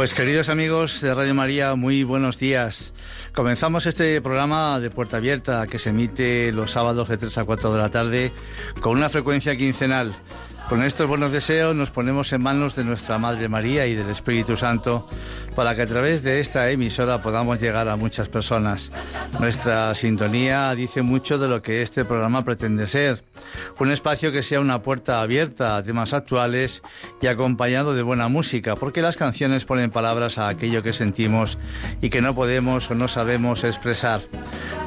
Pues queridos amigos de Radio María, muy buenos días. Comenzamos este programa de Puerta Abierta que se emite los sábados de 3 a 4 de la tarde con una frecuencia quincenal. Con estos buenos deseos nos ponemos en manos de nuestra Madre María y del Espíritu Santo para que a través de esta emisora podamos llegar a muchas personas. Nuestra sintonía dice mucho de lo que este programa pretende ser. Un espacio que sea una puerta abierta a temas actuales y acompañado de buena música, porque las canciones ponen palabras a aquello que sentimos y que no podemos o no sabemos expresar.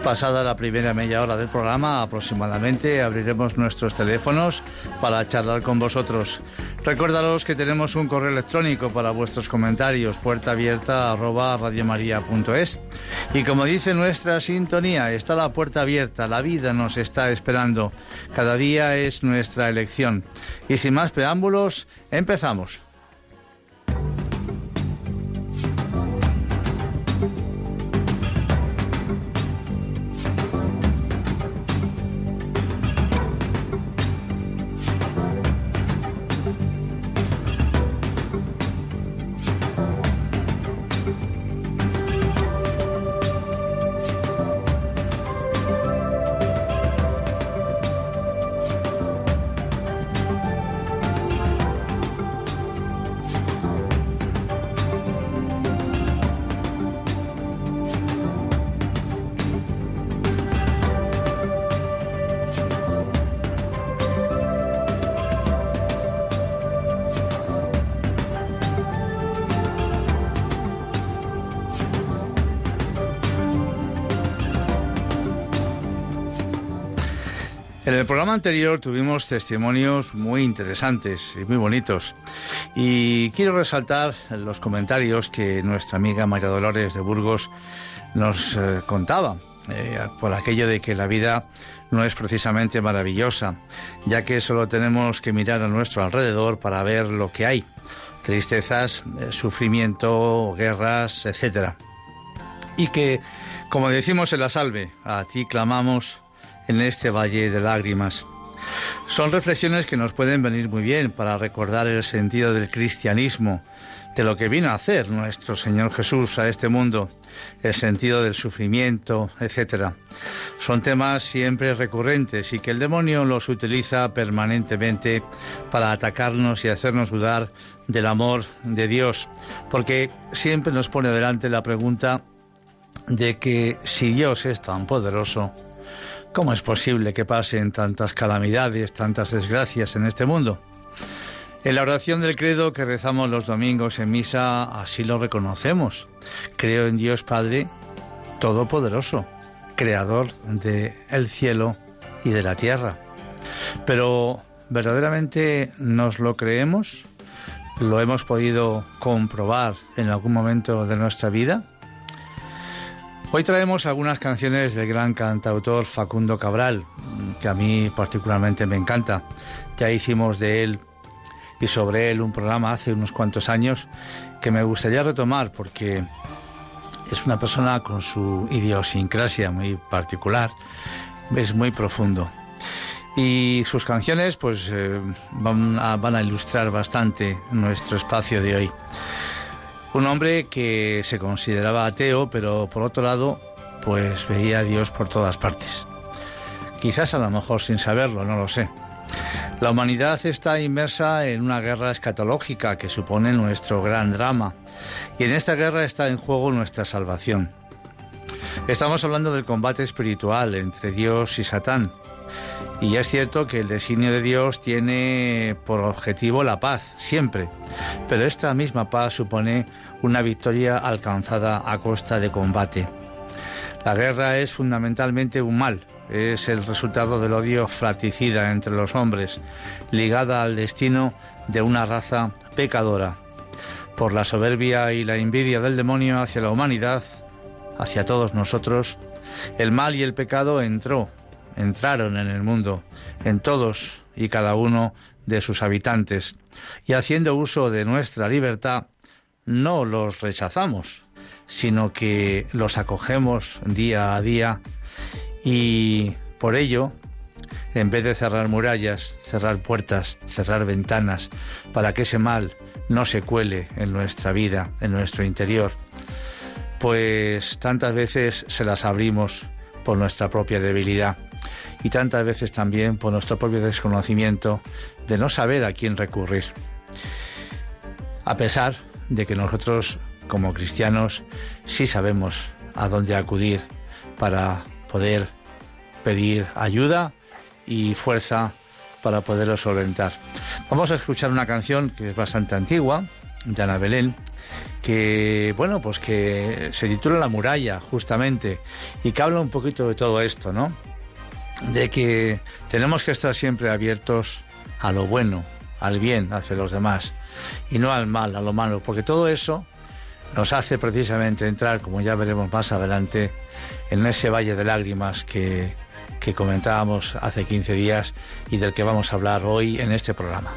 Pasada la primera media hora del programa, aproximadamente, abriremos nuestros teléfonos para charlar con vosotros. Recordaros que tenemos un correo electrónico para vuestros comentarios, puerta abierta arroba radiomaria.es. Y como dice nuestra sintonía, está la puerta abierta, la vida nos está esperando. Cada día es nuestra elección. Y sin más preámbulos, empezamos. En el programa anterior tuvimos testimonios muy interesantes y muy bonitos. Y quiero resaltar los comentarios que nuestra amiga María Dolores de Burgos nos eh, contaba. Eh, por aquello de que la vida no es precisamente maravillosa, ya que solo tenemos que mirar a nuestro alrededor para ver lo que hay. Tristezas, eh, sufrimiento, guerras, etc. Y que, como decimos en la salve, a ti clamamos en este valle de lágrimas. Son reflexiones que nos pueden venir muy bien para recordar el sentido del cristianismo, de lo que vino a hacer nuestro Señor Jesús a este mundo, el sentido del sufrimiento, etc. Son temas siempre recurrentes y que el demonio los utiliza permanentemente para atacarnos y hacernos dudar del amor de Dios, porque siempre nos pone delante la pregunta de que si Dios es tan poderoso, ¿Cómo es posible que pasen tantas calamidades, tantas desgracias en este mundo? En la oración del credo que rezamos los domingos en misa, así lo reconocemos. Creo en Dios Padre Todopoderoso, creador de el cielo y de la tierra. Pero ¿verdaderamente nos lo creemos? ¿Lo hemos podido comprobar en algún momento de nuestra vida? Hoy traemos algunas canciones del gran cantautor Facundo Cabral, que a mí particularmente me encanta. Ya hicimos de él y sobre él un programa hace unos cuantos años que me gustaría retomar porque es una persona con su idiosincrasia muy particular, es muy profundo. Y sus canciones pues eh, van, a, van a ilustrar bastante nuestro espacio de hoy. Un hombre que se consideraba ateo, pero por otro lado, pues veía a Dios por todas partes. Quizás a lo mejor sin saberlo, no lo sé. La humanidad está inmersa en una guerra escatológica que supone nuestro gran drama, y en esta guerra está en juego nuestra salvación. Estamos hablando del combate espiritual entre Dios y Satán, y es cierto que el designio de Dios tiene por objetivo la paz, siempre. Pero esta misma paz supone una victoria alcanzada a costa de combate. La guerra es fundamentalmente un mal, es el resultado del odio fratricida entre los hombres, ligada al destino de una raza pecadora. Por la soberbia y la envidia del demonio hacia la humanidad, hacia todos nosotros, el mal y el pecado entró entraron en el mundo, en todos y cada uno de sus habitantes, y haciendo uso de nuestra libertad, no los rechazamos, sino que los acogemos día a día y por ello, en vez de cerrar murallas, cerrar puertas, cerrar ventanas, para que ese mal no se cuele en nuestra vida, en nuestro interior, pues tantas veces se las abrimos por nuestra propia debilidad y tantas veces también por nuestro propio desconocimiento de no saber a quién recurrir. A pesar de que nosotros como cristianos sí sabemos a dónde acudir para poder pedir ayuda y fuerza para poderlo solventar. Vamos a escuchar una canción que es bastante antigua, de Ana Belén, que bueno, pues que se titula La muralla, justamente, y que habla un poquito de todo esto, ¿no? de que tenemos que estar siempre abiertos a lo bueno, al bien hacia los demás y no al mal, a lo malo, porque todo eso nos hace precisamente entrar, como ya veremos más adelante, en ese valle de lágrimas que, que comentábamos hace 15 días y del que vamos a hablar hoy en este programa.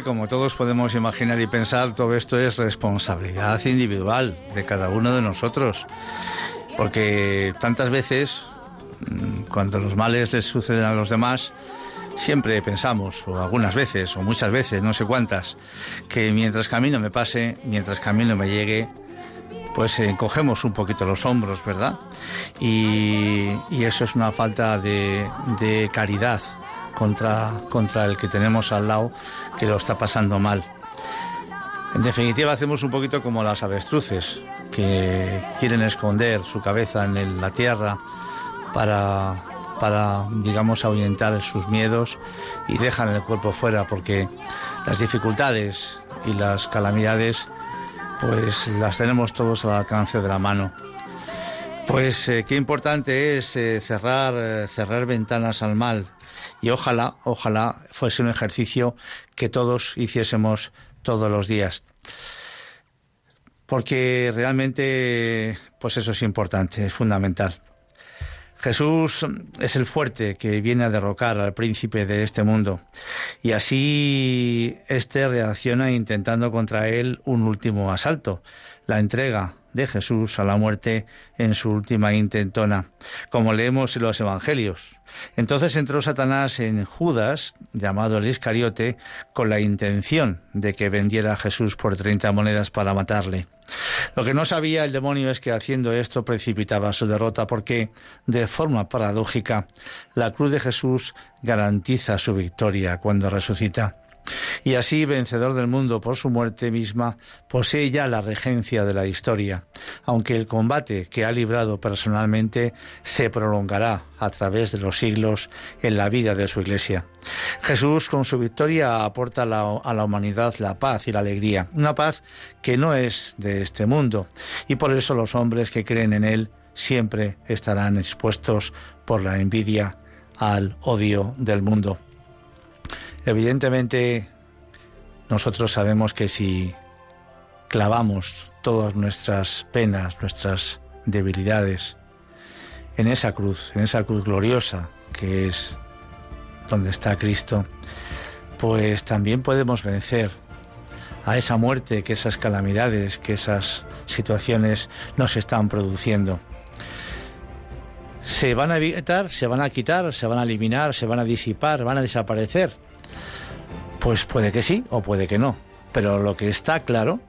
Como todos podemos imaginar y pensar, todo esto es responsabilidad individual de cada uno de nosotros. Porque tantas veces, mm, cuando los males les suceden a los demás, siempre pensamos, o algunas veces, o muchas veces, no sé cuántas, que mientras camino me pase, mientras camino me llegue, pues encogemos un poquito los hombros, ¿verdad? Y, eso es una falta de caridad contra, contra el que tenemos al lado que lo está pasando mal. En definitiva, hacemos un poquito como las avestruces, que quieren esconder su cabeza en la tierra para, para, digamos, ahuyentar sus miedos y dejan el cuerpo fuera, porque las dificultades y las calamidades, pues las tenemos todos al alcance de la mano. Pues eh, qué importante es eh, cerrar, eh, cerrar ventanas al mal y ojalá, ojalá fuese un ejercicio que todos hiciésemos todos los días. Porque realmente, pues eso es importante, es fundamental. Jesús es el fuerte que viene a derrocar al príncipe de este mundo y así éste reacciona intentando contra él un último asalto, la entrega de Jesús a la muerte en su última intentona, como leemos en los Evangelios. Entonces entró Satanás en Judas, llamado el Iscariote, con la intención de que vendiera a Jesús por treinta monedas para matarle. Lo que no sabía el demonio es que haciendo esto precipitaba su derrota porque, de forma paradójica, la cruz de Jesús garantiza su victoria cuando resucita y así, vencedor del mundo por su muerte misma, posee ya la regencia de la historia, aunque el combate que ha librado personalmente se prolongará a través de los siglos en la vida de su Iglesia. Jesús, con su victoria, aporta a la humanidad la paz y la alegría, una paz que no es de este mundo, y por eso los hombres que creen en Él siempre estarán expuestos por la envidia al odio del mundo. Evidentemente, nosotros sabemos que si clavamos todas nuestras penas, nuestras debilidades en esa cruz, en esa cruz gloriosa que es donde está Cristo, pues también podemos vencer a esa muerte que esas calamidades, que esas situaciones nos están produciendo. Se van a evitar, se van a quitar, se van a eliminar, se van a disipar, van a desaparecer pues puede que sí o puede que no. Pero lo que está claro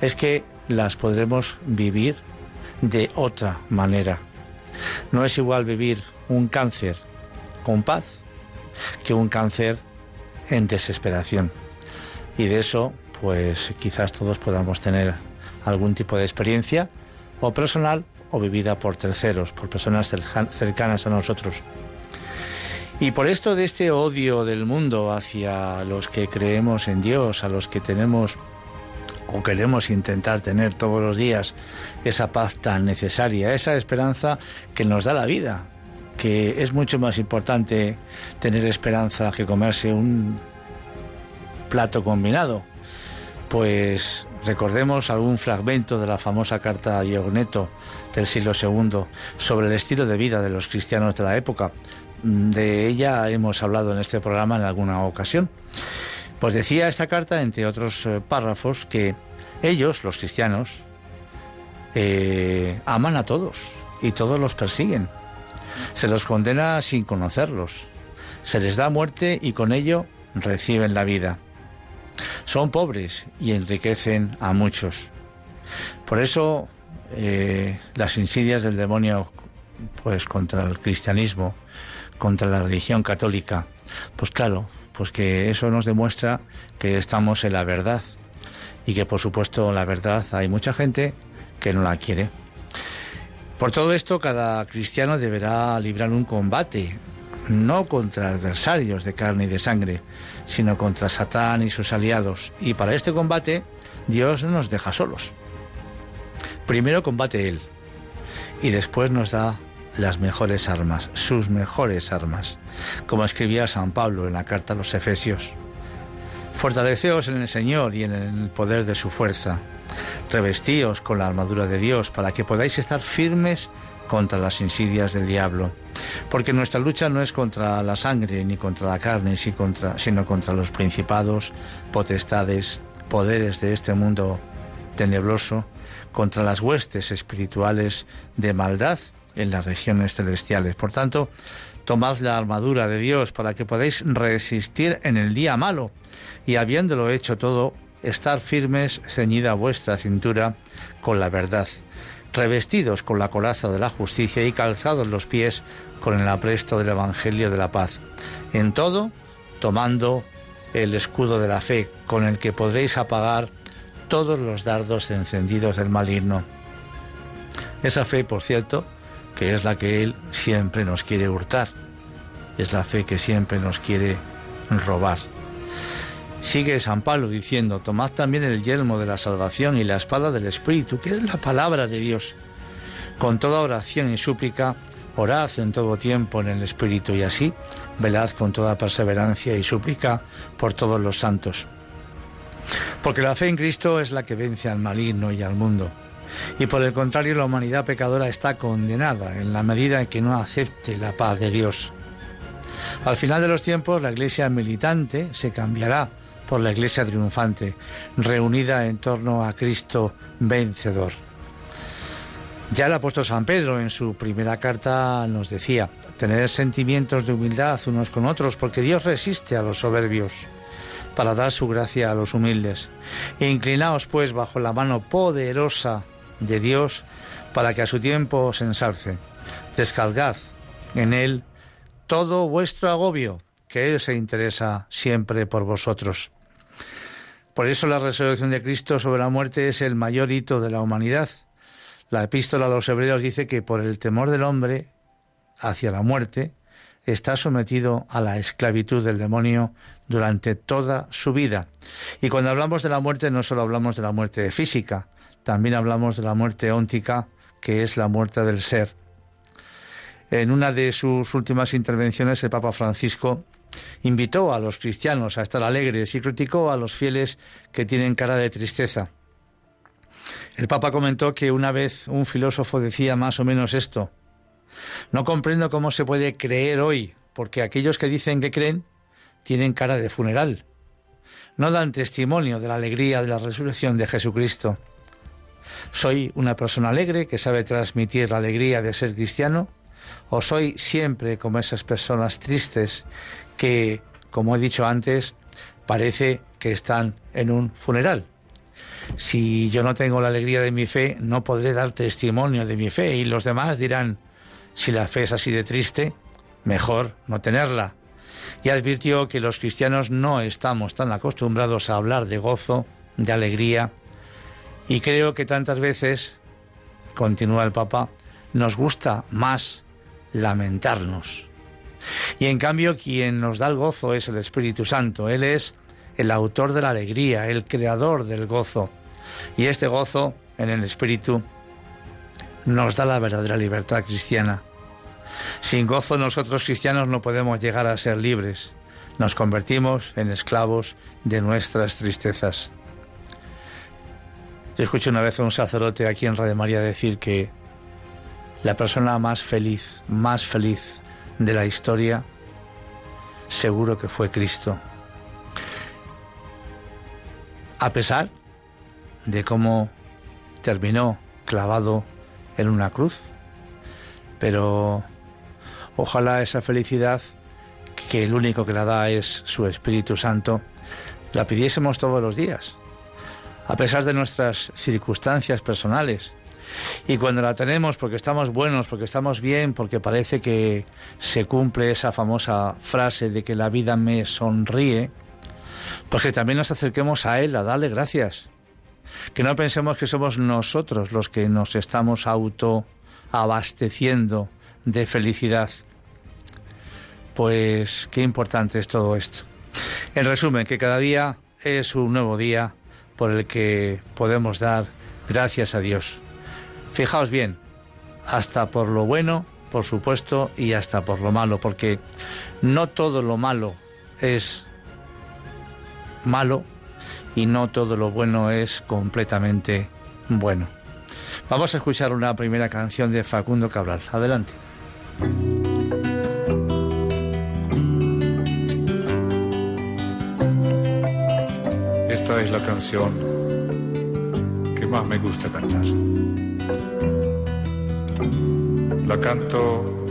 es que las podremos vivir de otra manera. No es igual vivir un cáncer con paz que un cáncer en desesperación. Y de eso, pues quizás todos podamos tener algún tipo de experiencia, o personal o vivida por terceros, por personas cercanas a nosotros. Y por esto de este odio del mundo hacia los que creemos en Dios, a los que tenemos o queremos intentar tener todos los días esa paz tan necesaria, esa esperanza que nos da la vida, que es mucho más importante tener esperanza que comerse un plato combinado. Pues recordemos algún fragmento de la famosa carta a Neto del siglo II sobre el estilo de vida de los cristianos de la época, de ella hemos hablado en este programa en alguna ocasión. Pues decía esta carta, entre otros eh, párrafos, que ellos, los cristianos, eh, aman a todos y todos los persiguen. Se los condena sin conocerlos. Se les da muerte y con ello reciben la vida. Son pobres y enriquecen a muchos. Por eso eh, las insidias del demonio pues contra el cristianismo contra la religión católica. Pues claro, pues que eso nos demuestra que estamos en la verdad y que por supuesto la verdad hay mucha gente que no la quiere. Por todo esto, cada cristiano deberá librar un combate, no contra adversarios de carne y de sangre, sino contra Satán y sus aliados. Y para este combate, Dios no nos deja solos. Primero combate Él y después nos da las mejores armas, sus mejores armas, como escribía San Pablo en la carta a los Efesios. Fortaleceos en el Señor y en el poder de su fuerza. Revestíos con la armadura de Dios para que podáis estar firmes contra las insidias del diablo. Porque nuestra lucha no es contra la sangre ni contra la carne, sino contra los principados, potestades, poderes de este mundo tenebroso, contra las huestes espirituales de maldad en las regiones celestiales. Por tanto, tomad la armadura de Dios para que podáis resistir en el día malo y habiéndolo hecho todo, estar firmes, ceñida vuestra cintura con la verdad, revestidos con la coraza de la justicia y calzados los pies con el apresto del Evangelio de la paz. En todo, tomando el escudo de la fe, con el que podréis apagar todos los dardos encendidos del maligno. Esa fe, por cierto, que es la que Él siempre nos quiere hurtar, es la fe que siempre nos quiere robar. Sigue San Pablo diciendo, tomad también el yelmo de la salvación y la espada del Espíritu, que es la palabra de Dios. Con toda oración y súplica, orad en todo tiempo en el Espíritu y así, velad con toda perseverancia y súplica por todos los santos. Porque la fe en Cristo es la que vence al maligno y al mundo. Y por el contrario, la humanidad pecadora está condenada en la medida en que no acepte la paz de Dios. Al final de los tiempos, la iglesia militante se cambiará por la Iglesia triunfante, reunida en torno a Cristo vencedor. Ya el apóstol San Pedro en su primera carta nos decía, tener sentimientos de humildad unos con otros, porque Dios resiste a los soberbios para dar su gracia a los humildes. E inclinaos pues bajo la mano poderosa de Dios para que a su tiempo os ensalce. Descargad en él todo vuestro agobio, que Él se interesa siempre por vosotros. Por eso la resurrección de Cristo sobre la muerte es el mayor hito de la humanidad. La epístola a los hebreos dice que por el temor del hombre hacia la muerte está sometido a la esclavitud del demonio durante toda su vida. Y cuando hablamos de la muerte no solo hablamos de la muerte física, también hablamos de la muerte óntica, que es la muerte del ser. En una de sus últimas intervenciones el Papa Francisco Invitó a los cristianos a estar alegres y criticó a los fieles que tienen cara de tristeza. El Papa comentó que una vez un filósofo decía más o menos esto. No comprendo cómo se puede creer hoy, porque aquellos que dicen que creen tienen cara de funeral. No dan testimonio de la alegría de la resurrección de Jesucristo. ¿Soy una persona alegre que sabe transmitir la alegría de ser cristiano? ¿O soy siempre como esas personas tristes que, como he dicho antes, parece que están en un funeral. Si yo no tengo la alegría de mi fe, no podré dar testimonio de mi fe y los demás dirán, si la fe es así de triste, mejor no tenerla. Y advirtió que los cristianos no estamos tan acostumbrados a hablar de gozo, de alegría, y creo que tantas veces, continúa el Papa, nos gusta más lamentarnos. Y en cambio quien nos da el gozo es el Espíritu Santo. Él es el autor de la alegría, el creador del gozo. Y este gozo en el Espíritu nos da la verdadera libertad cristiana. Sin gozo nosotros cristianos no podemos llegar a ser libres. Nos convertimos en esclavos de nuestras tristezas. Yo escuché una vez a un sacerdote aquí en Radio María decir que la persona más feliz, más feliz de la historia, seguro que fue Cristo. A pesar de cómo terminó clavado en una cruz, pero ojalá esa felicidad, que el único que la da es su Espíritu Santo, la pidiésemos todos los días, a pesar de nuestras circunstancias personales, y cuando la tenemos porque estamos buenos, porque estamos bien, porque parece que se cumple esa famosa frase de que la vida me sonríe, pues que también nos acerquemos a Él a darle gracias. Que no pensemos que somos nosotros los que nos estamos auto abasteciendo de felicidad. Pues qué importante es todo esto. En resumen, que cada día es un nuevo día por el que podemos dar gracias a Dios. Fijaos bien, hasta por lo bueno, por supuesto, y hasta por lo malo, porque no todo lo malo es malo y no todo lo bueno es completamente bueno. Vamos a escuchar una primera canción de Facundo Cabral. Adelante. Es la canción que más me gusta cantar. La canto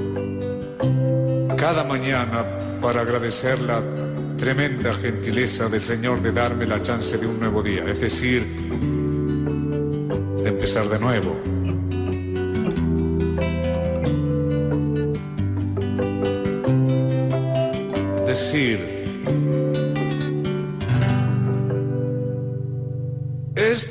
cada mañana para agradecer la tremenda gentileza del Señor de darme la chance de un nuevo día, es decir, de empezar de nuevo. Decir,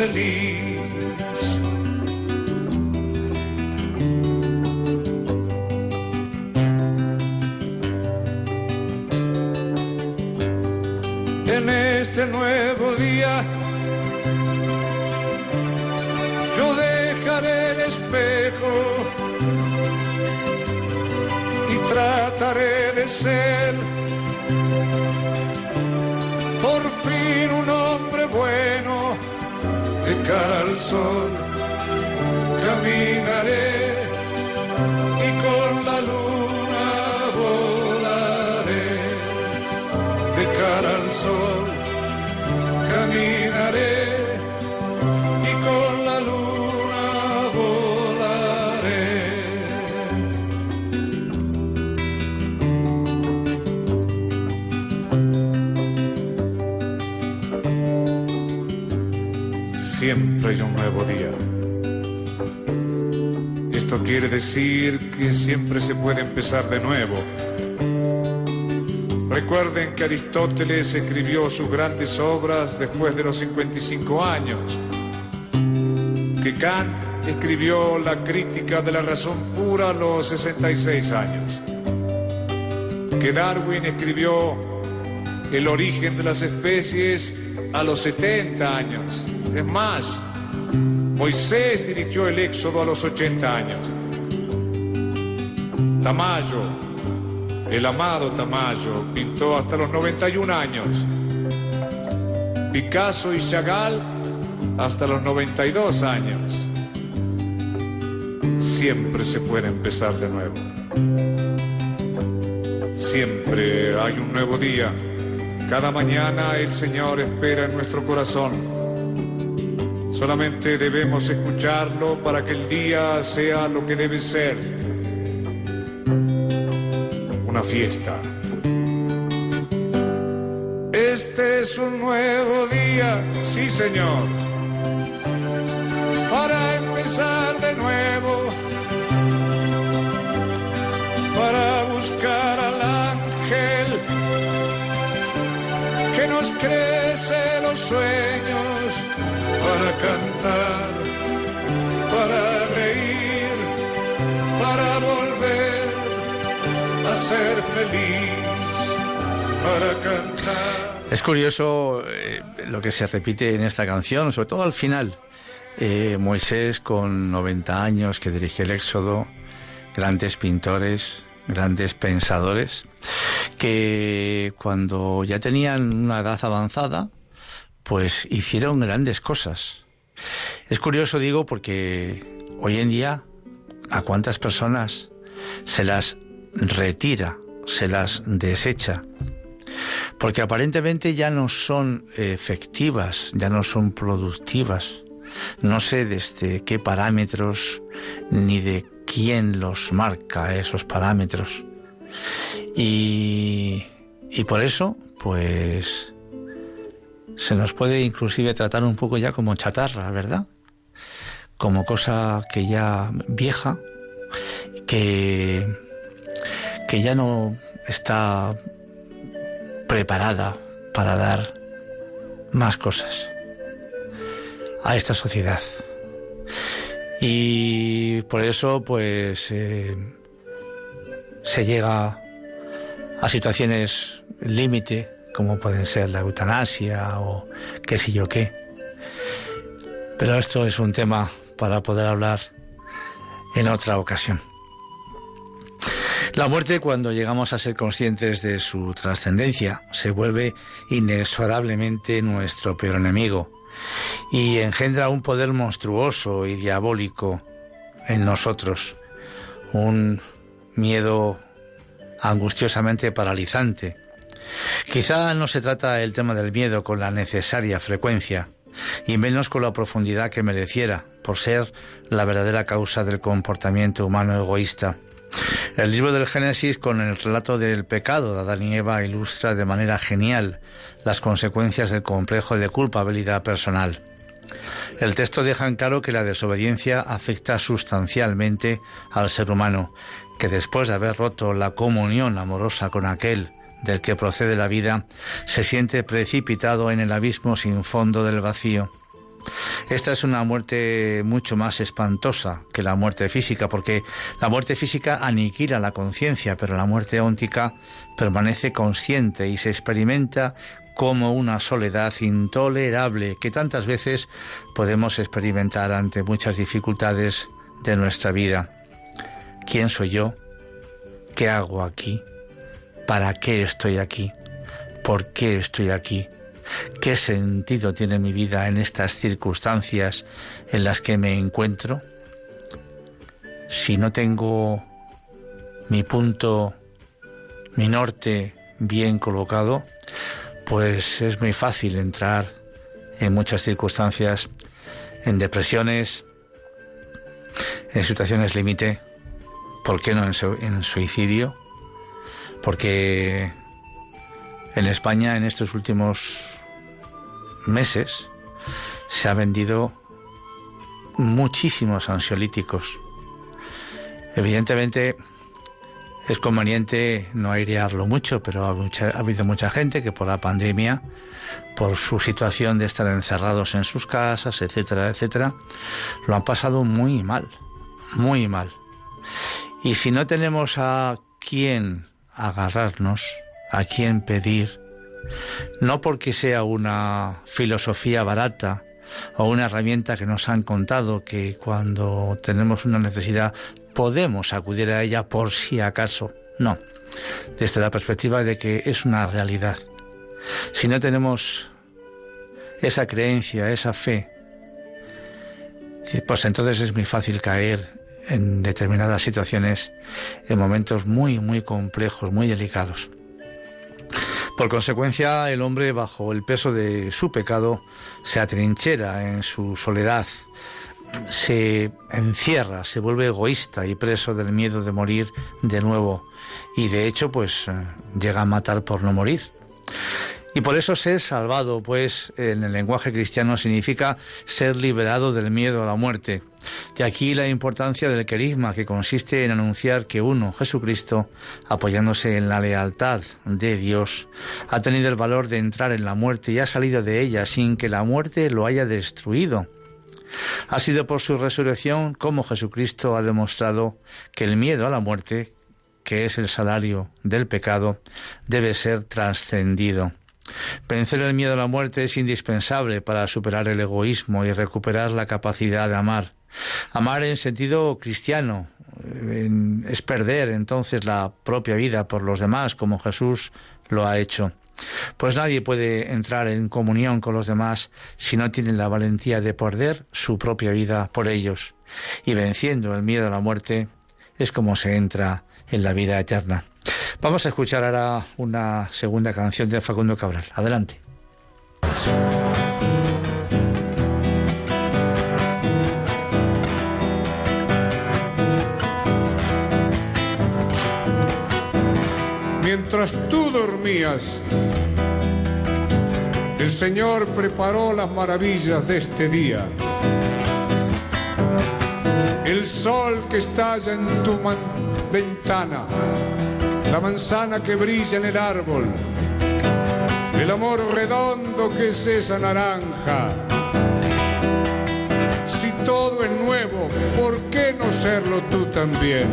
feliz. En este nuevo día yo dejaré el espejo y trataré de ser cara al sol. Caminaré quiere decir que siempre se puede empezar de nuevo. Recuerden que Aristóteles escribió sus grandes obras después de los 55 años, que Kant escribió la crítica de la razón pura a los 66 años, que Darwin escribió el origen de las especies a los 70 años. Es más, Moisés dirigió el éxodo a los 80 años. Tamayo, el amado Tamayo, pintó hasta los 91 años. Picasso y Chagall hasta los 92 años. Siempre se puede empezar de nuevo. Siempre hay un nuevo día. Cada mañana el Señor espera en nuestro corazón. Solamente debemos escucharlo para que el día sea lo que debe ser. Una fiesta. Este es un nuevo día, sí Señor, para empezar de nuevo, para buscar al ángel que nos crece los sueños, para cantar, ser feliz, para cantar. Es curioso eh, lo que se repite en esta canción, sobre todo al final. Eh, Moisés con 90 años que dirige el Éxodo, grandes pintores, grandes pensadores, que cuando ya tenían una edad avanzada, pues hicieron grandes cosas. Es curioso, digo, porque hoy en día a cuántas personas se las retira, se las desecha, porque aparentemente ya no son efectivas, ya no son productivas. No sé desde qué parámetros ni de quién los marca esos parámetros. Y, y por eso, pues, se nos puede inclusive tratar un poco ya como chatarra, ¿verdad? Como cosa que ya vieja, que, que ya no está preparada para dar más cosas a esta sociedad. Y por eso, pues, eh, se llega a situaciones límite, como pueden ser la eutanasia o qué sé yo qué. Pero esto es un tema para poder hablar en otra ocasión. La muerte, cuando llegamos a ser conscientes de su trascendencia, se vuelve inexorablemente nuestro peor enemigo y engendra un poder monstruoso y diabólico en nosotros, un miedo angustiosamente paralizante. Quizá no se trata el tema del miedo con la necesaria frecuencia, y menos con la profundidad que mereciera, por ser la verdadera causa del comportamiento humano egoísta. El libro del Génesis, con el relato del pecado de Adán y Eva, ilustra de manera genial las consecuencias del complejo de culpabilidad personal. El texto deja en claro que la desobediencia afecta sustancialmente al ser humano, que después de haber roto la comunión amorosa con aquel del que procede la vida, se siente precipitado en el abismo sin fondo del vacío. Esta es una muerte mucho más espantosa que la muerte física, porque la muerte física aniquila la conciencia, pero la muerte óntica permanece consciente y se experimenta como una soledad intolerable que tantas veces podemos experimentar ante muchas dificultades de nuestra vida. ¿Quién soy yo? ¿Qué hago aquí? ¿Para qué estoy aquí? ¿Por qué estoy aquí? ¿Qué sentido tiene mi vida en estas circunstancias en las que me encuentro? Si no tengo mi punto, mi norte bien colocado, pues es muy fácil entrar en muchas circunstancias, en depresiones, en situaciones límite, ¿por qué no en, suicidio? Porque en España en estos últimos meses se ha vendido muchísimos ansiolíticos. Evidentemente es conveniente no airearlo mucho, pero ha, ha, habido mucha gente que por la pandemia, por su situación de estar encerrados en sus casas, etcétera, etcétera, lo han pasado muy mal, muy mal. Y si no tenemos a quién agarrarnos, a quién pedir, no porque sea una filosofía barata o una herramienta que nos han contado que cuando tenemos una necesidad podemos acudir a ella por si acaso. No, desde la perspectiva de que es una realidad. Si no tenemos esa creencia, esa fe, pues entonces es muy fácil caer en determinadas situaciones, en momentos muy, muy complejos, muy delicados. Por consecuencia, el hombre, bajo el peso de su pecado, se atrinchera en su soledad, se encierra, se vuelve egoísta y preso del miedo de morir de nuevo. Y de hecho, pues eh, llega a matar por no morir. Y por eso ser salvado, pues en el lenguaje cristiano significa ser liberado del miedo a la muerte. De aquí la importancia del querigma, que consiste en anunciar que uno, Jesucristo, apoyándose en la lealtad de Dios, ha tenido el valor de entrar en la muerte y ha salido de ella sin que la muerte lo haya destruido. Ha sido por su resurrección como Jesucristo ha demostrado que el miedo a la muerte, que es el salario del pecado, debe ser trascendido. Vencer el miedo a la muerte es indispensable para superar el egoísmo y recuperar la capacidad de amar. Amar en sentido cristiano es perder entonces la propia vida por los demás, como Jesús lo ha hecho. Pues nadie puede entrar en comunión con los demás si no tiene la valentía de perder su propia vida por ellos. Y venciendo el miedo a la muerte es como se entra en la vida eterna. Vamos a escuchar ahora una segunda canción de Facundo Cabral. Adelante. Mientras tú dormías, el Señor preparó las maravillas de este día. El sol que estalla en tu ventana la manzana que brilla en el árbol, el amor redondo que es esa naranja. Si todo es nuevo, ¿por qué no serlo tú también?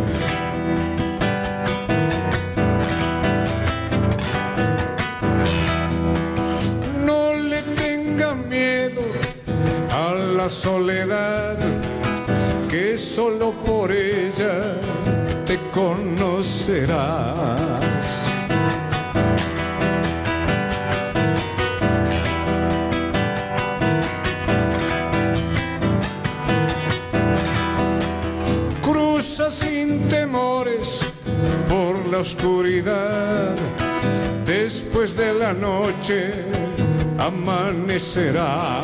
Miedo a la soledad, que solo por ella te conocerás. Cruza sin temores por la oscuridad. Después de la noche amanecerá.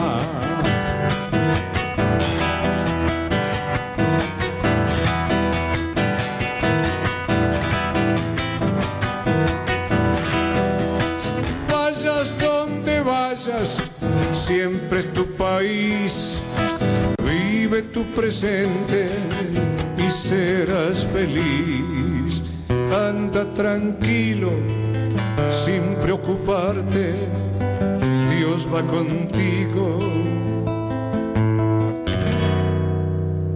Vayas donde vayas, siempre es tu país. Vive tu presente y serás feliz. Anda tranquilo, sin preocuparte. Va contigo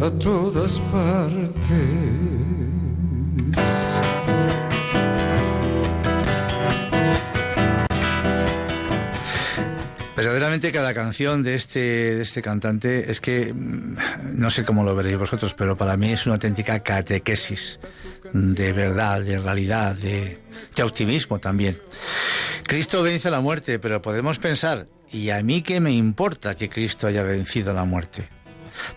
a todas partes. Verdaderamente cada canción de este, de este cantante es que, mm, no sé cómo lo veréis vosotros, pero para mí es una auténtica catequesis de verdad, de realidad, de, de optimismo también. Cristo vence la muerte, pero podemos pensar, ¿y a mí qué me importa que Cristo haya vencido la muerte?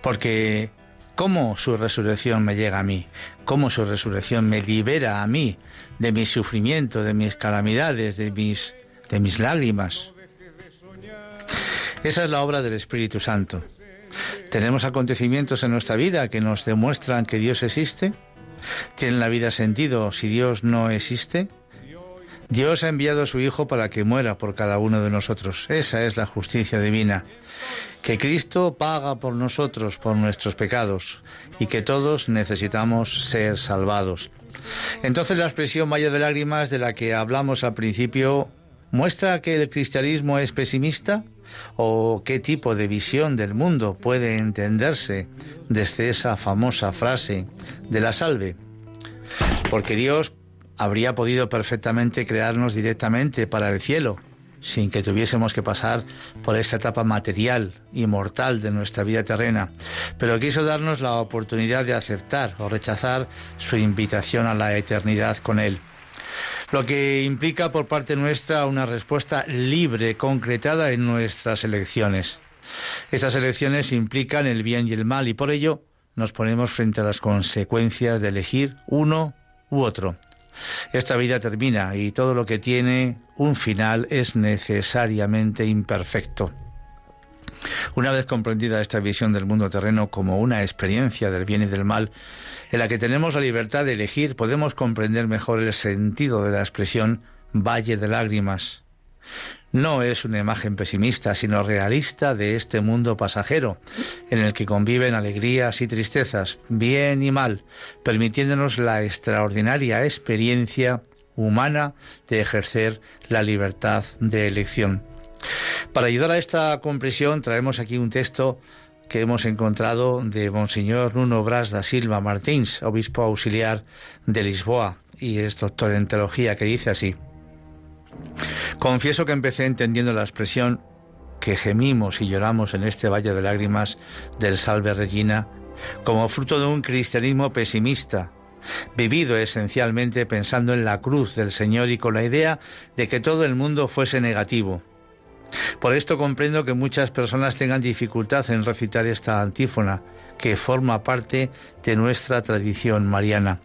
Porque ¿cómo su resurrección me llega a mí? ¿Cómo su resurrección me libera a mí de mi sufrimiento, de mis calamidades, de mis, de mis lágrimas? Esa es la obra del Espíritu Santo. ¿Tenemos acontecimientos en nuestra vida que nos demuestran que Dios existe? ¿Tiene la vida sentido si Dios no existe? Dios ha enviado a su Hijo para que muera por cada uno de nosotros. Esa es la justicia divina. Que Cristo paga por nosotros, por nuestros pecados, y que todos necesitamos ser salvados. Entonces la expresión Valle de Lágrimas de la que hablamos al principio muestra que el cristianismo es pesimista o qué tipo de visión del mundo puede entenderse desde esa famosa frase de la salve. Porque Dios habría podido perfectamente crearnos directamente para el cielo, sin que tuviésemos que pasar por esta etapa material y mortal de nuestra vida terrena, pero quiso darnos la oportunidad de aceptar o rechazar su invitación a la eternidad con Él lo que implica por parte nuestra una respuesta libre, concretada en nuestras elecciones. Estas elecciones implican el bien y el mal y por ello nos ponemos frente a las consecuencias de elegir uno u otro. Esta vida termina y todo lo que tiene un final es necesariamente imperfecto. Una vez comprendida esta visión del mundo terreno como una experiencia del bien y del mal, en la que tenemos la libertad de elegir, podemos comprender mejor el sentido de la expresión valle de lágrimas. No es una imagen pesimista, sino realista de este mundo pasajero, en el que conviven alegrías y tristezas, bien y mal, permitiéndonos la extraordinaria experiencia humana de ejercer la libertad de elección. Para ayudar a esta comprensión traemos aquí un texto que hemos encontrado de Monseñor Nuno Bras da Silva Martins, obispo auxiliar de Lisboa y es doctor en teología, que dice así. Confieso que empecé entendiendo la expresión que gemimos y lloramos en este valle de lágrimas del Salve Regina como fruto de un cristianismo pesimista, vivido esencialmente pensando en la cruz del Señor y con la idea de que todo el mundo fuese negativo, por esto comprendo que muchas personas tengan dificultad en recitar esta antífona, que forma parte de nuestra tradición mariana.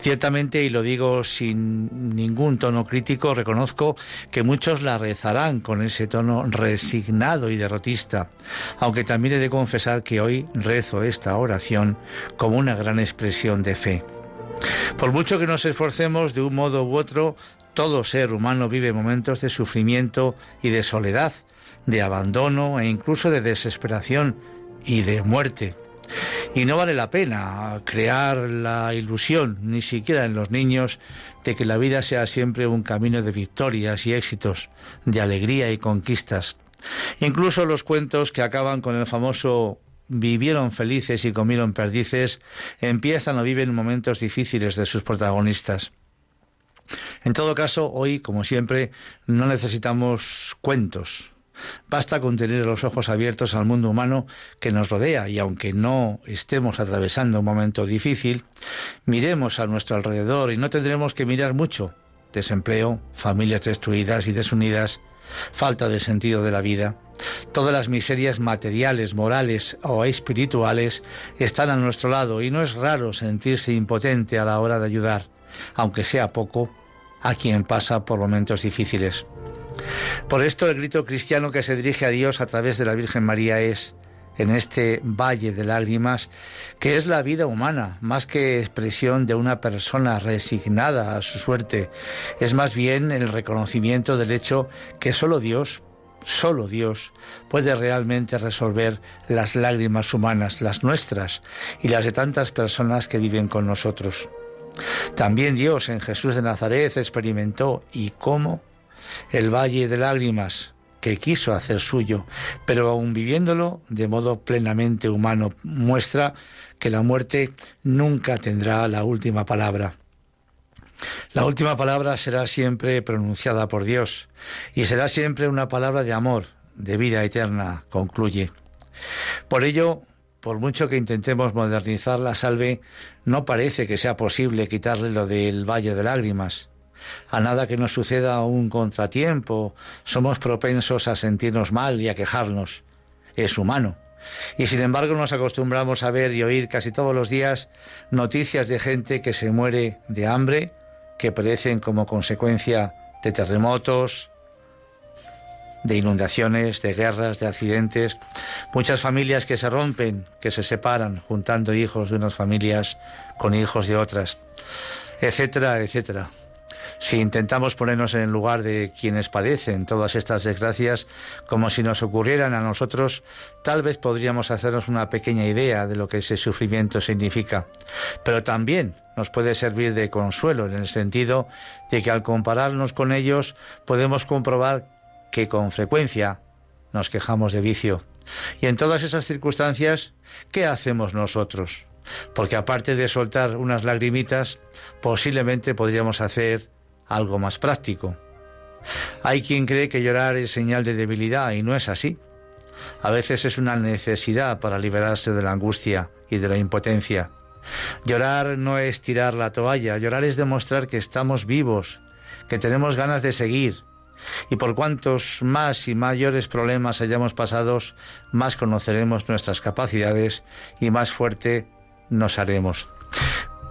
Ciertamente, y lo digo sin ningún tono crítico, reconozco que muchos la rezarán con ese tono resignado y derrotista, aunque también he de confesar que hoy rezo esta oración como una gran expresión de fe. Por mucho que nos esforcemos de un modo u otro, todo ser humano vive momentos de sufrimiento y de soledad, de abandono e incluso de desesperación y de muerte. Y no vale la pena crear la ilusión, ni siquiera en los niños, de que la vida sea siempre un camino de victorias y éxitos, de alegría y conquistas. Incluso los cuentos que acaban con el famoso vivieron felices y comieron perdices empiezan o viven momentos difíciles de sus protagonistas. En todo caso, hoy, como siempre, no necesitamos cuentos, Basta con tener los ojos abiertos al mundo humano que nos rodea y aunque no estemos atravesando un momento difícil, miremos a nuestro alrededor y no tendremos que mirar mucho. Desempleo, familias destruidas y desunidas, falta de sentido de la vida. Todas las miserias materiales, morales o espirituales están a nuestro lado y no es raro sentirse impotente a la hora de ayudar, aunque sea poco, a quien pasa por momentos difíciles. Por esto el grito cristiano que se dirige a Dios a través de la Virgen María es, en este valle de lágrimas, que es la vida humana, más que expresión de una persona resignada a su suerte, es más bien el reconocimiento del hecho que solo Dios, solo Dios, puede realmente resolver las lágrimas humanas, las nuestras y las de tantas personas que viven con nosotros. También Dios en Jesús de Nazaret experimentó y cómo el valle de lágrimas que quiso hacer suyo, pero aun viviéndolo de modo plenamente humano, muestra que la muerte nunca tendrá la última palabra. La última palabra será siempre pronunciada por Dios y será siempre una palabra de amor, de vida eterna, concluye. Por ello, por mucho que intentemos modernizar la salve, no parece que sea posible quitarle lo del valle de lágrimas a nada que nos suceda un contratiempo, somos propensos a sentirnos mal y a quejarnos. Es humano. Y sin embargo nos acostumbramos a ver y oír casi todos los días noticias de gente que se muere de hambre, que perecen como consecuencia de terremotos, de inundaciones, de guerras, de accidentes, muchas familias que se rompen, que se separan, juntando hijos de unas familias con hijos de otras, etcétera, etcétera. Si intentamos ponernos en el lugar de quienes padecen todas estas desgracias, como si nos ocurrieran a nosotros, tal vez podríamos hacernos una pequeña idea de lo que ese sufrimiento significa. Pero también nos puede servir de consuelo en el sentido de que al compararnos con ellos podemos comprobar que con frecuencia nos quejamos de vicio. Y en todas esas circunstancias, ¿qué hacemos nosotros? Porque aparte de soltar unas lagrimitas, posiblemente podríamos hacer algo más práctico. Hay quien cree que llorar es señal de debilidad y no es así. A veces es una necesidad para liberarse de la angustia y de la impotencia. Llorar no es tirar la toalla, llorar es demostrar que estamos vivos, que tenemos ganas de seguir. Y por cuantos más y mayores problemas hayamos pasado, más conoceremos nuestras capacidades y más fuerte nos haremos.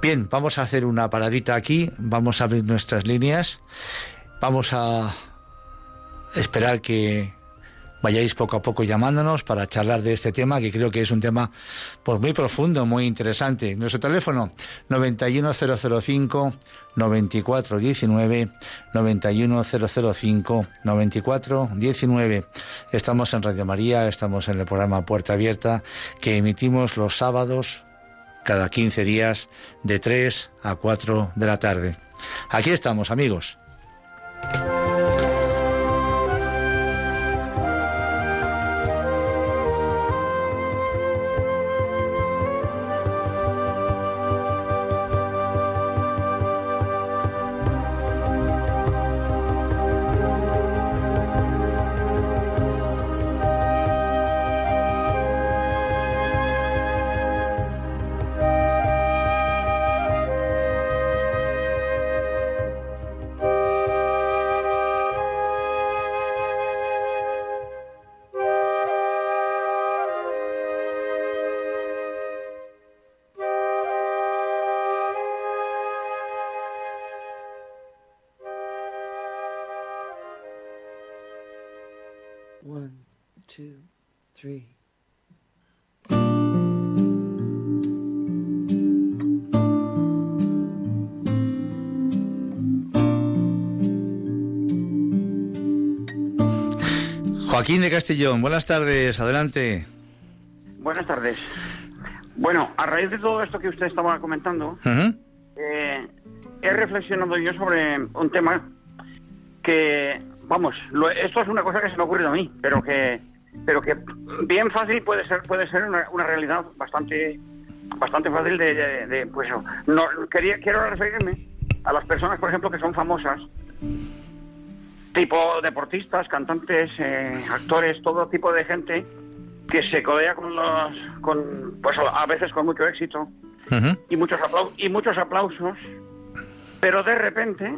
Bien, vamos a hacer una paradita aquí, vamos a abrir nuestras líneas, vamos a esperar que vayáis poco a poco llamándonos para charlar de este tema, que creo que es un tema pues, muy profundo, muy interesante. Nuestro teléfono 91005 9419 91005 9419. Estamos en Radio María, estamos en el programa Puerta Abierta que emitimos los sábados cada 15 días de 3 a 4 de la tarde. Aquí estamos, amigos. Joaquín de Castellón, buenas tardes, adelante. Buenas tardes. Bueno, a raíz de todo esto que usted estaba comentando, eh, he reflexionado yo sobre un tema que, vamos, esto es una cosa que se me ha ocurrido a mí, pero que, pero que bien fácil puede ser, puede ser una, realidad bastante, bastante fácil de, pues no quería quiero referirme a las personas, por ejemplo, que son famosas, tipo deportistas, cantantes, eh, actores, todo tipo de gente que se codea con los, con, pues a veces con mucho éxito y muchos y muchos aplausos, pero de repente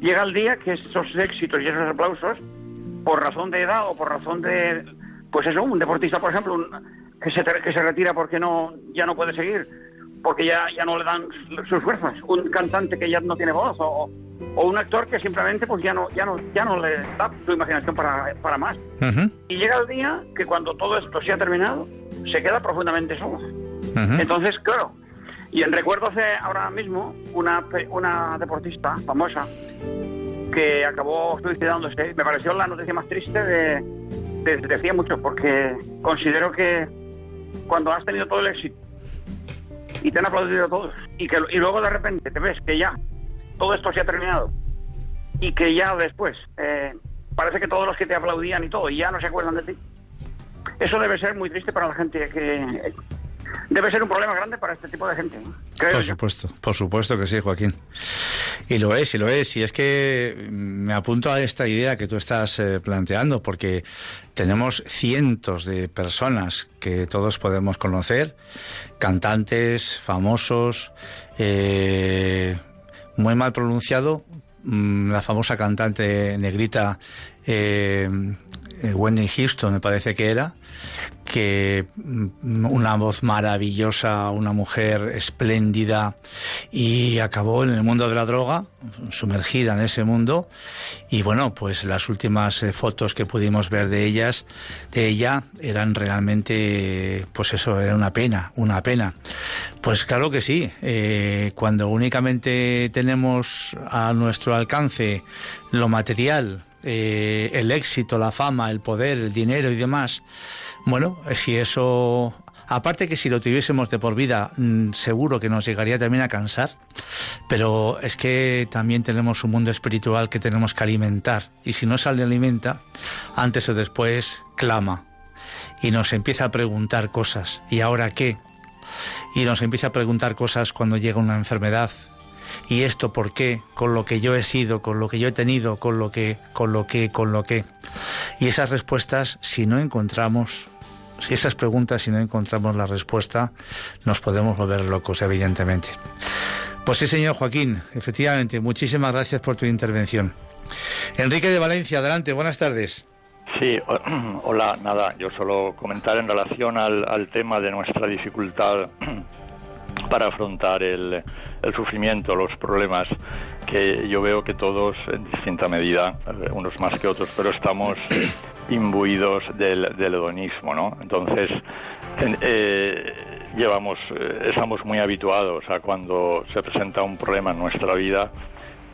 llega el día que esos éxitos y esos aplausos, por razón de edad o por razón de, pues eso, un deportista, por ejemplo, que se que se retira porque no ya no puede seguir, porque ya ya no le dan sus fuerzas, un cantante que ya no tiene voz o o un actor que simplemente pues ya no ya no ya no le da su imaginación para, para más. Y llega el día que cuando todo esto se ha terminado se queda profundamente solo. Entonces claro y en recuerdo hace ahora mismo una una deportista famosa que acabó suicidándose. Me pareció la noticia más triste de, decía mucho porque considero que cuando has tenido todo el éxito y te han aplaudido todos y que y luego de repente te ves que ya todo esto se ha terminado y que ya después eh, parece que todos los que te aplaudían y todo ya no se acuerdan de ti. Eso debe ser muy triste para la gente que debe ser un problema grande para este tipo de gente. por supuesto, por supuesto que sí, Joaquín. Y lo es, y lo es. Y es que me apunto a esta idea que tú estás eh, planteando, porque tenemos cientos de personas que todos podemos conocer, cantantes, famosos, eh, muy mal pronunciado, mm, la famosa cantante negrita eh, Wendy Houston, me parece que era, que mm, una voz maravillosa, una mujer espléndida y acabó en el mundo de la droga, sumergida en ese mundo y bueno, pues las últimas eh, fotos que pudimos ver de ellas, de ella, eran realmente, pues eso, era una pena, una pena. Pues claro que sí, eh, cuando únicamente tenemos a nuestro alcance lo material, eh, el éxito, la fama, el poder, el dinero y demás, bueno, si eso Aparte que si lo tuviésemos de por vida, mm, seguro que nos llegaría también a cansar, pero es que también tenemos un mundo espiritual que tenemos que alimentar. Y si no se alimenta, antes o después clama y nos empieza a preguntar cosas. ¿Y ahora qué? Y nos empieza a preguntar cosas cuando llega una enfermedad, y esto por qué, con lo que yo he sido, con lo que yo he tenido, con lo que, con lo que, con lo que. Y esas respuestas, si no encontramos, si esas preguntas, si no encontramos la respuesta, nos podemos volver locos, evidentemente. Pues sí, señor Joaquín, efectivamente, muchísimas gracias por tu intervención. Enrique de Valencia, adelante, buenas tardes. Sí, hola, nada, yo solo comentar en relación al, al tema de nuestra dificultad para afrontar el, el sufrimiento, los problemas, que yo veo que todos, en distinta medida, eh, unos más que otros, pero estamos imbuidos del, del hedonismo, ¿no? Entonces, eh, llevamos, eh, estamos muy habituados a cuando se presenta un problema en nuestra vida,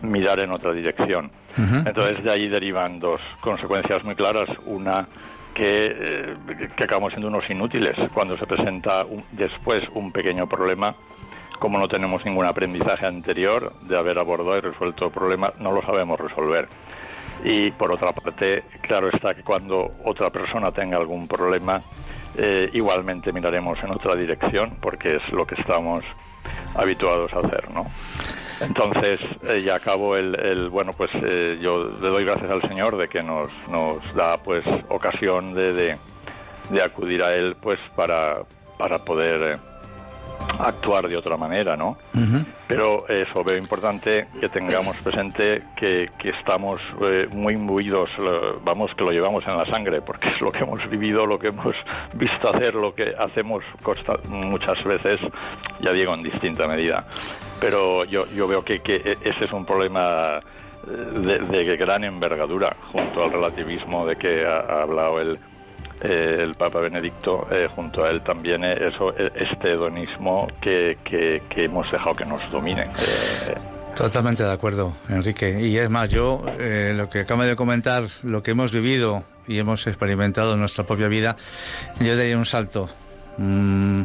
mirar en otra dirección. Entonces, de ahí derivan dos consecuencias muy claras. Una, que, que acabamos siendo unos inútiles cuando se presenta después un pequeño problema como no tenemos ningún aprendizaje anterior de haber abordado y resuelto el problema, no lo sabemos resolver. Y por otra parte, claro está que cuando otra persona tenga algún problema, eh, igualmente miraremos en otra dirección, porque es lo que estamos habituados a hacer, ¿no? Entonces, eh, ya acabo el, bueno, pues eh, yo le doy gracias al Señor de que nos, nos da pues ocasión de, de, de acudir a Él pues para, para poder actuar de otra manera, ¿no? Pero eso, veo importante que tengamos presente que, que estamos eh, muy imbuidos, vamos, que lo llevamos en la sangre, porque es lo que hemos vivido, lo que hemos visto hacer, lo que hacemos muchas veces, ya digo, en distinta medida. Pero yo, yo veo que, que ese es un problema eh, de, gran envergadura junto al relativismo de que ha hablado el, eh, el Papa Benedicto, eh, junto a él también, eh, eso, este hedonismo que, que, hemos dejado que nos domine. Totalmente de acuerdo, Enrique. Y es más, yo lo que acabo de comentar, lo que hemos vivido y hemos experimentado en nuestra propia vida, yo daría un salto. Mm,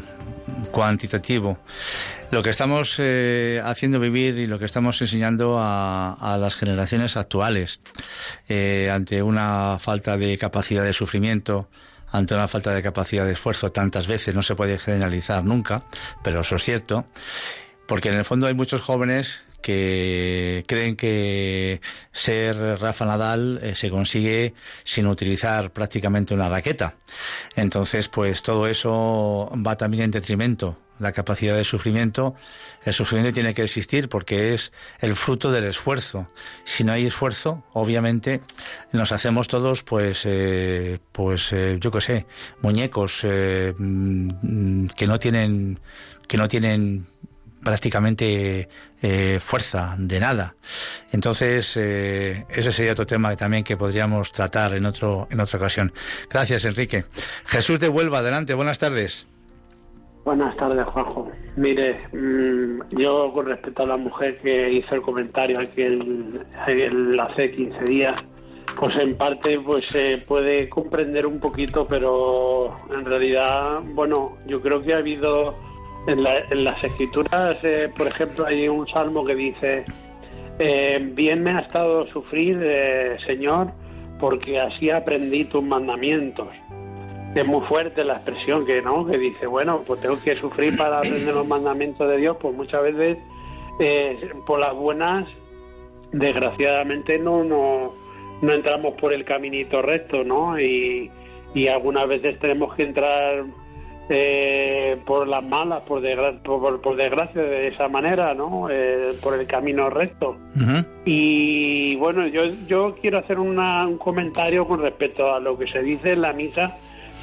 cuantitativo. Lo que estamos eh, haciendo vivir y lo que estamos enseñando a, las generaciones actuales eh, ante una falta de capacidad de sufrimiento, ante una falta de capacidad de esfuerzo tantas veces, no se puede generalizar nunca, pero eso es cierto, porque en el fondo hay muchos jóvenes que creen que ser Rafa Nadal eh, se consigue sin utilizar prácticamente una raqueta. Entonces, pues todo eso va también en detrimento la capacidad de sufrimiento, el sufrimiento tiene que existir porque es el fruto del esfuerzo. Si no hay esfuerzo, obviamente nos hacemos todos, pues, eh, pues, eh, yo qué sé, muñecos mm, que no tienen, que no tienen prácticamente fuerza de nada. Entonces, ese sería otro tema también que podríamos tratar en otro, en otra ocasión. Gracias, Enrique. Jesús de Huelva, adelante, buenas tardes. Buenas tardes, Juanjo. Mire, mm, yo con respecto a la mujer que hizo el comentario aquí el, hace 15 días, pues en parte pues se puede comprender un poquito, pero en realidad, bueno, yo creo que ha habido en, las escrituras, eh, por ejemplo, hay un salmo que dice, eh, bien me ha estado sufrir, eh, Señor, porque así aprendí tus mandamientos es muy fuerte la expresión que no que dice bueno pues tengo que sufrir para aprender los mandamientos de Dios pues muchas veces por las buenas desgraciadamente no no no entramos por el caminito recto no y, y algunas veces tenemos que entrar eh, por las malas por, por, desgracia de esa manera no eh, por el camino recto. Y bueno yo yo quiero hacer un comentario con respecto a lo que se dice en la misa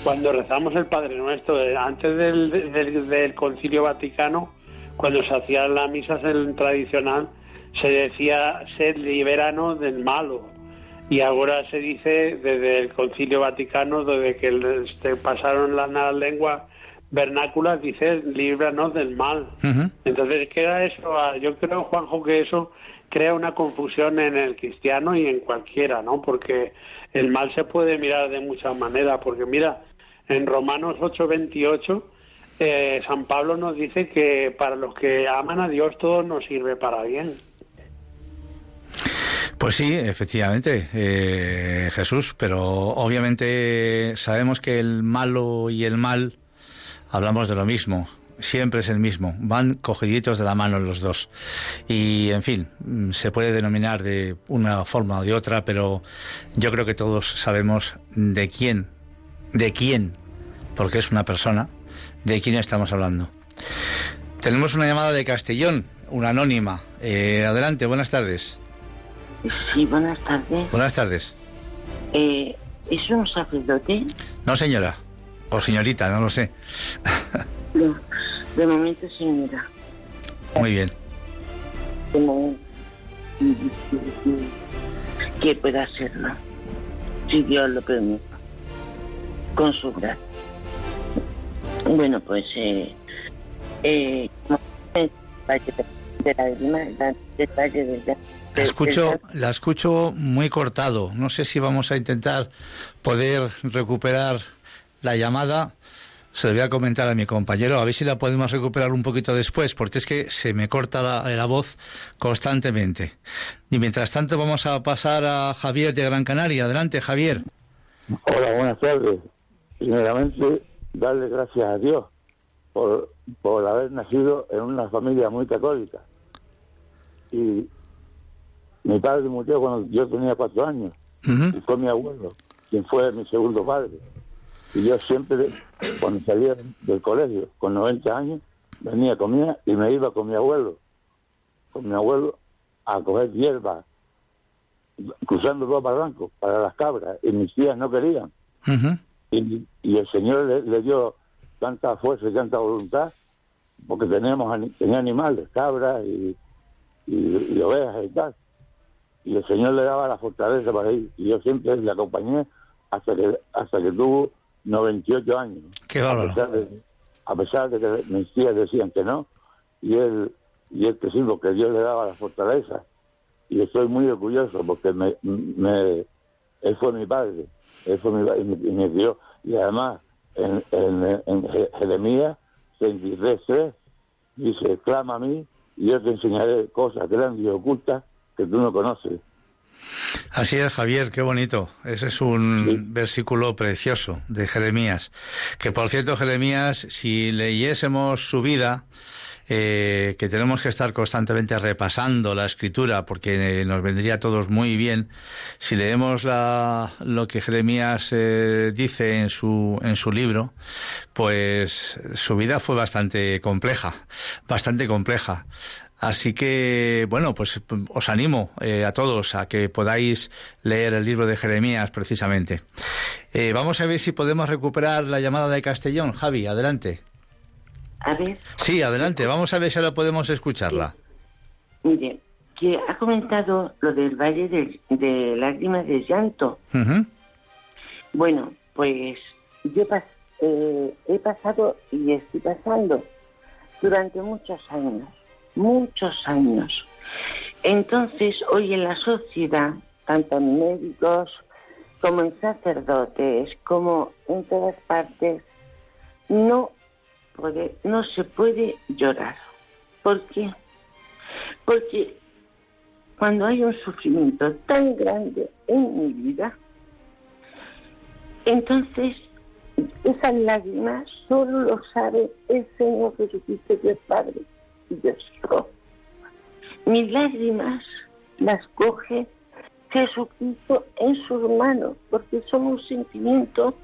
cuando rezamos el Padre Nuestro, eh, antes del, del, Concilio Vaticano, cuando se hacía la misa tradicional, se decía ser liberano del malo. Y ahora se dice desde el Concilio Vaticano, desde que pasaron las lenguas vernáculas, dice líbranos del mal. Entonces queda eso, ah, yo creo, Juanjo, que eso crea una confusión en el cristiano y en cualquiera, ¿no? Porque el mal se puede mirar de muchas maneras, porque mira, en Romanos 8:28, eh, San Pablo nos dice que para los que aman a Dios todo nos sirve para bien. Pues sí, efectivamente, eh, Jesús, pero obviamente sabemos que el malo y el mal hablamos de lo mismo, siempre es el mismo, van cogiditos de la mano los dos. Y en fin, se puede denominar de una forma o de otra, pero yo creo que todos sabemos de quién, de quién porque es una persona, de quién estamos hablando. Tenemos una llamada de Castellón, una anónima. Eh, adelante, buenas tardes. Sí, buenas tardes. Buenas tardes. Eh, ¿Es un sacerdote? No, señora. O señorita, no lo sé. no, de momento, señora. Muy bien. Que pueda hacerlo. Si Dios lo permite. Con su gracia. Bueno, pues eh, eh, la escucho, la escucho muy cortado. No sé si vamos a intentar poder recuperar la llamada. Se lo voy a comentar a mi compañero, a ver si la podemos recuperar un poquito después, porque es que se me corta la, la voz constantemente. Y mientras tanto vamos a pasar a Javier de Gran Canaria. Adelante, Javier. Hola, buenas tardes. Primeramente, darle gracias a Dios por, por haber nacido en una familia muy católica. Y mi padre murió cuando yo tenía cuatro años, y fue mi abuelo, quien fue mi segundo padre. Y yo siempre, cuando salía del colegio, con 90 años, venía, comía y me iba con mi abuelo, con mi abuelo, a coger hierba, cruzando dos barrancos para las cabras, y mis tías no querían y, el Señor le, dio tanta fuerza y tanta voluntad porque tenemos tenía animales, cabras y, y, ovejas y tal. Y el Señor le daba la fortaleza para ir. Y yo siempre le acompañé hasta que hasta que tuvo 98 años. Qué a pesar, de, a pesar de que mis tías decían que no, y él, y él que sí, porque Dios le daba la fortaleza. Y estoy muy orgulloso porque me, me, él fue mi padre. Eso me, y me, dio. Y además, en, en, Jeremías 33.3 dice, clama a mí y yo te enseñaré cosas grandes y ocultas que tú no conoces. Así es, Javier, qué bonito. Ese es un versículo precioso de Jeremías. Que por cierto, Jeremías, si leyésemos su vida, eh, que tenemos que estar constantemente repasando la escritura porque nos vendría a todos muy bien si leemos la, lo que Jeremías eh, dice en su, en su libro, pues su vida fue bastante compleja, bastante compleja. Así que, bueno, pues os animo eh, a todos a que podáis leer el libro de Jeremías precisamente. Eh, vamos a ver si podemos recuperar la llamada de Castellón. Javi, adelante. A ver. Sí, adelante. Vamos a ver si ahora podemos escucharla. Mire, que ha comentado lo del Valle de, Lágrimas de Llanto. Bueno, pues yo eh, he pasado y estoy pasando durante muchos años muchos años. Entonces, hoy en la sociedad, tanto en médicos como en sacerdotes, como en todas partes, no, puede, no se puede llorar. ¿Por qué? Porque cuando hay un sufrimiento tan grande en mi vida, entonces esas lágrimas solo lo sabe el Señor Jesucristo que es Padre. Mis lágrimas las coge Jesucristo en sus manos, porque son un sentimiento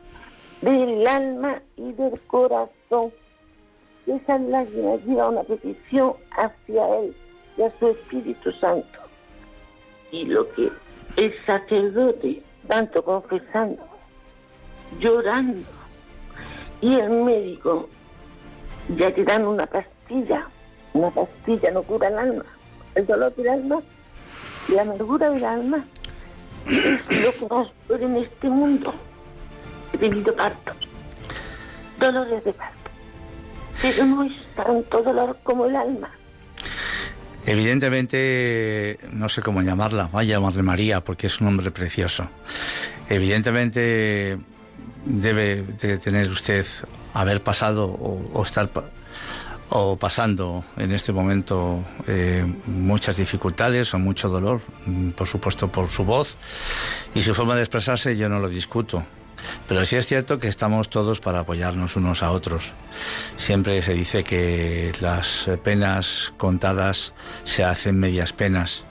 del alma y del corazón. Esas lágrimas llevan una petición hacia Él y a su Espíritu Santo. Y lo que el sacerdote, tanto confesando, llorando, y el médico, ya te dan una pastilla una pastilla no cura el alma. El dolor del alma la amargura del alma es lo que nos puede en este mundo. He tenido partos, dolores de parto, pero no es tanto dolor como el alma. Evidentemente, no sé cómo llamarla, vaya a llamarle María porque es un nombre precioso. Evidentemente debe de tener usted haber pasado o estar o pasando en este momento eh, muchas dificultades o mucho dolor, mm, por supuesto por su voz y su forma de expresarse, yo no lo discuto. Pero sí es cierto que estamos todos para apoyarnos unos a otros. Siempre se dice que las penas contadas se hacen medias penas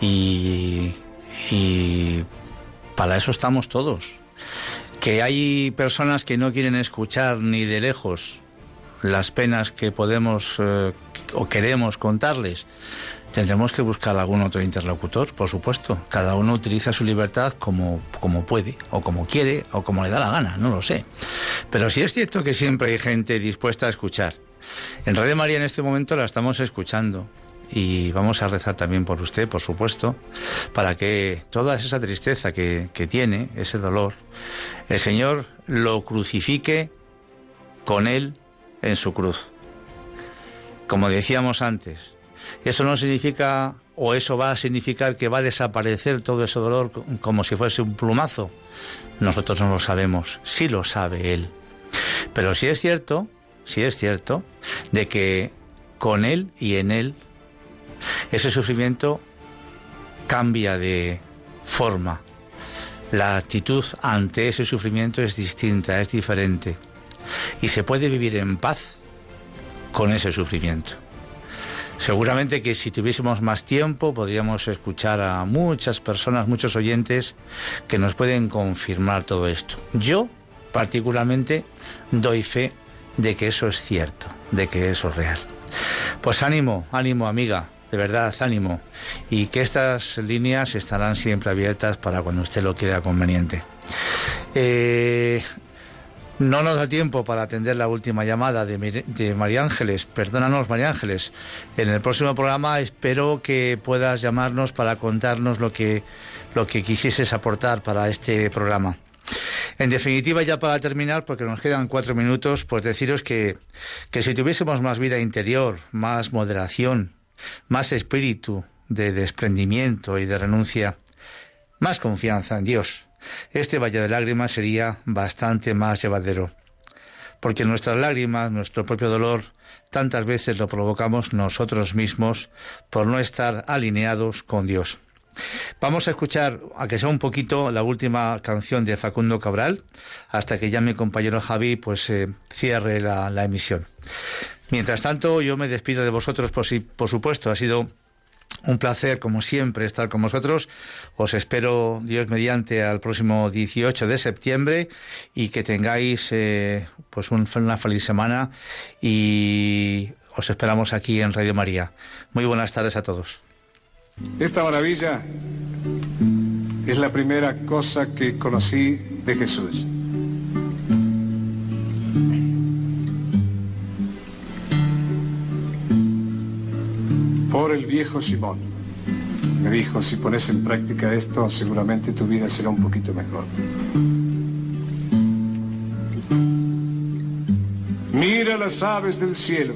y, y para eso estamos todos. Que hay personas que no quieren escuchar ni de lejos las penas que podemos eh, o queremos contarles, tendremos que buscar algún otro interlocutor, por supuesto. Cada uno utiliza su libertad como, como puede, o como quiere, o como le da la gana, no lo sé. Pero sí es cierto que siempre hay gente dispuesta a escuchar. En Radio María en este momento la estamos escuchando y vamos a rezar también por usted, por supuesto, para que toda esa tristeza que, que tiene, ese dolor, el Señor lo crucifique con él en su cruz. Como decíamos antes, eso no significa o eso va a significar que va a desaparecer todo ese dolor como si fuese un plumazo. Nosotros no lo sabemos, sí lo sabe Él. Pero sí es cierto, sí es cierto, de que con Él y en Él ese sufrimiento cambia de forma. La actitud ante ese sufrimiento es distinta, es diferente y se puede vivir en paz con ese sufrimiento. Seguramente que si tuviésemos más tiempo podríamos escuchar a muchas personas, muchos oyentes que nos pueden confirmar todo esto. Yo particularmente doy fe de que eso es cierto, de que eso es real. Pues ánimo, ánimo amiga, de verdad, ánimo. Y que estas líneas estarán siempre abiertas para cuando usted lo quiera conveniente. Eh, no nos da tiempo para atender la última llamada de, María Ángeles. Perdónanos, María Ángeles. En el próximo programa espero que puedas llamarnos para contarnos lo que, lo que quisieses aportar para este programa. En definitiva, ya para terminar, porque nos quedan cuatro minutos, pues deciros que, que si tuviésemos más vida interior, más moderación, más espíritu de desprendimiento y de renuncia, más confianza en Dios, este valle de lágrimas sería bastante más llevadero. porque nuestras lágrimas, nuestro propio dolor, tantas veces lo provocamos nosotros mismos por no estar alineados con Dios. Vamos a escuchar, a que sea un poquito, la última canción de Facundo Cabral, hasta que ya mi compañero Javi pues eh, cierre la, la, emisión. Mientras tanto, yo me despido de vosotros, por, si, por supuesto, ha sido un placer, como siempre, estar con vosotros. Os espero, Dios mediante, al próximo 18 de septiembre y que tengáis eh, pues una feliz semana y os esperamos aquí en Radio María. Muy buenas tardes a todos. Esta maravilla es la primera cosa que conocí de Jesús. Por el viejo Simón. Me dijo, si pones en práctica esto, seguramente tu vida será un poquito mejor. Mira las aves del cielo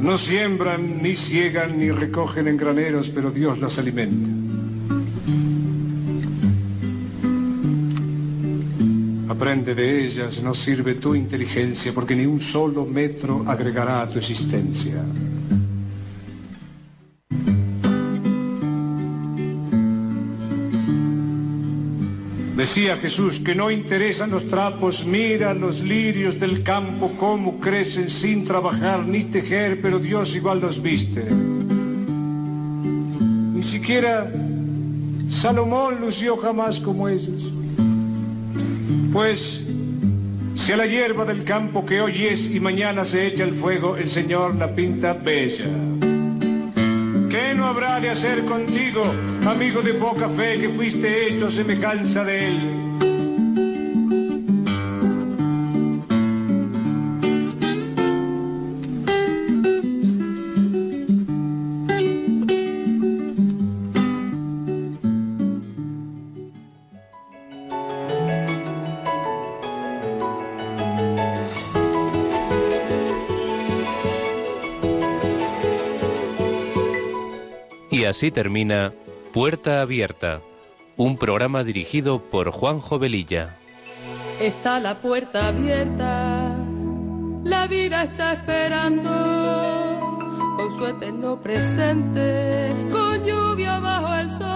No siembran, ni ciegan, ni recogen en graneros, pero Dios las alimenta. Aprende de ellas, no sirve tu inteligencia, porque ni un solo metro agregará a tu existencia. Decía Jesús que no interesan los trapos, mira los lirios del campo cómo crecen sin trabajar ni tejer, pero Dios igual los viste. Ni siquiera Salomón lució jamás como ellos. Pues si a la hierba del campo que hoy es y mañana se echa el fuego, el Señor la pinta bella. ¿Qué no habrá de hacer contigo, amigo de poca fe, que fuiste hecho semejanza de él? Así termina Puerta Abierta, un programa dirigido por Juan Jovelilla. Está la puerta abierta, la vida está esperando, con su eterno presente, con lluvia bajo el sol.